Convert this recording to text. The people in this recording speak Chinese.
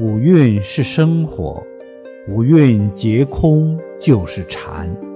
五蕴是生活五蕴皆空就是禅。